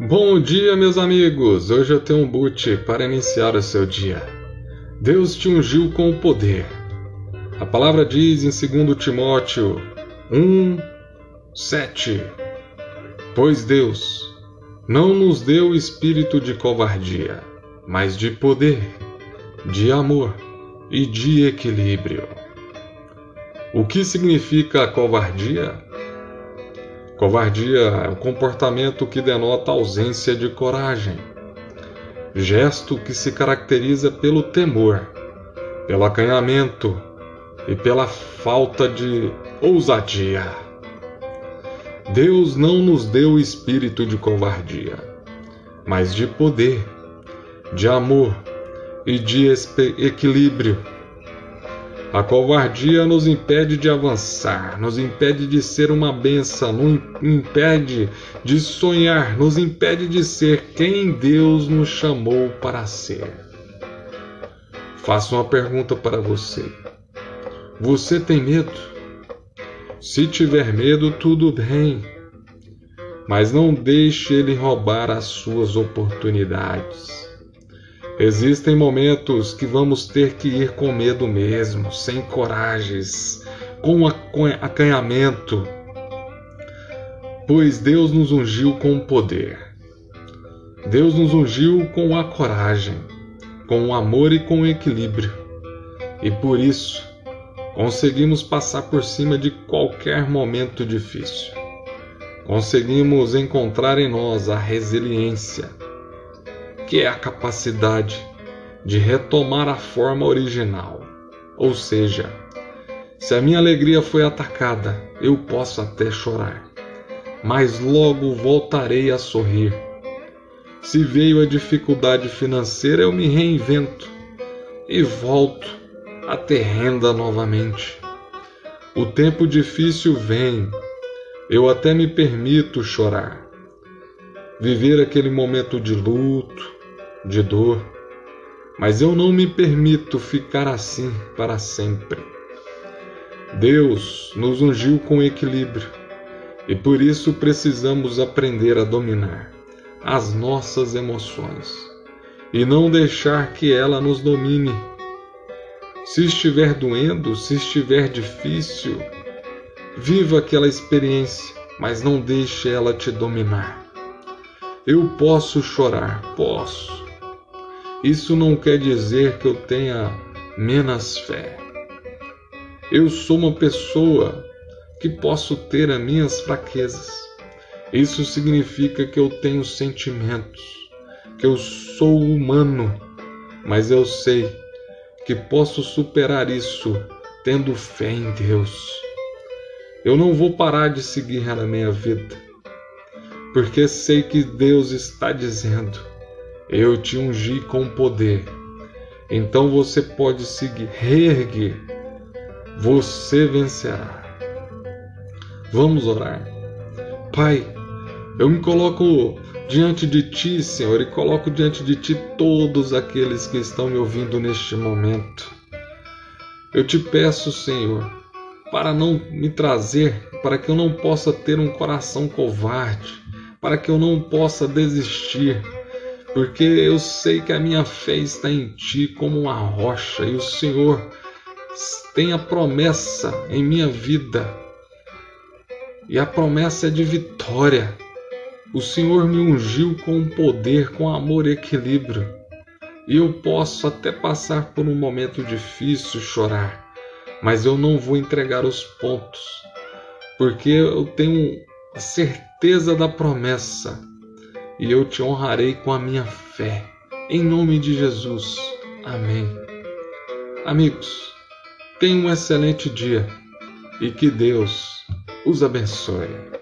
Bom dia, meus amigos! Hoje eu tenho um boot para iniciar o seu dia. Deus te ungiu com o poder. A palavra diz em 2 Timóteo 1, 7: Pois Deus não nos deu espírito de covardia, mas de poder, de amor e de equilíbrio. O que significa covardia? Covardia é o comportamento que denota ausência de coragem, gesto que se caracteriza pelo temor, pelo acanhamento e pela falta de ousadia. Deus não nos deu espírito de covardia, mas de poder, de amor e de equilíbrio. A covardia nos impede de avançar, nos impede de ser uma benção, nos impede de sonhar, nos impede de ser quem Deus nos chamou para ser. Faço uma pergunta para você. Você tem medo? Se tiver medo, tudo bem. Mas não deixe ele roubar as suas oportunidades. Existem momentos que vamos ter que ir com medo mesmo, sem coragens, com acanhamento, pois Deus nos ungiu com poder. Deus nos ungiu com a coragem, com o amor e com o equilíbrio. E por isso, conseguimos passar por cima de qualquer momento difícil. Conseguimos encontrar em nós a resiliência que é a capacidade de retomar a forma original. Ou seja, se a minha alegria foi atacada, eu posso até chorar, mas logo voltarei a sorrir. Se veio a dificuldade financeira, eu me reinvento e volto a ter renda novamente. O tempo difícil vem, eu até me permito chorar, viver aquele momento de luto, de dor, mas eu não me permito ficar assim para sempre. Deus nos ungiu com equilíbrio e por isso precisamos aprender a dominar as nossas emoções e não deixar que ela nos domine. Se estiver doendo, se estiver difícil, viva aquela experiência, mas não deixe ela te dominar. Eu posso chorar, posso isso não quer dizer que eu tenha menos fé. Eu sou uma pessoa que posso ter as minhas fraquezas. Isso significa que eu tenho sentimentos, que eu sou humano, mas eu sei que posso superar isso tendo fé em Deus. Eu não vou parar de seguir na minha vida, porque sei que Deus está dizendo eu te ungi com poder. Então você pode seguir, reerguer. Você vencerá. Vamos orar. Pai, eu me coloco diante de ti, Senhor, e coloco diante de ti todos aqueles que estão me ouvindo neste momento. Eu te peço, Senhor, para não me trazer, para que eu não possa ter um coração covarde, para que eu não possa desistir porque eu sei que a minha fé está em Ti como uma rocha e o Senhor tem a promessa em minha vida. E a promessa é de vitória. O Senhor me ungiu com poder, com amor e equilíbrio. E eu posso até passar por um momento difícil, chorar, mas eu não vou entregar os pontos, porque eu tenho a certeza da promessa e eu te honrarei com a minha fé. Em nome de Jesus. Amém. Amigos, tenham um excelente dia e que Deus os abençoe.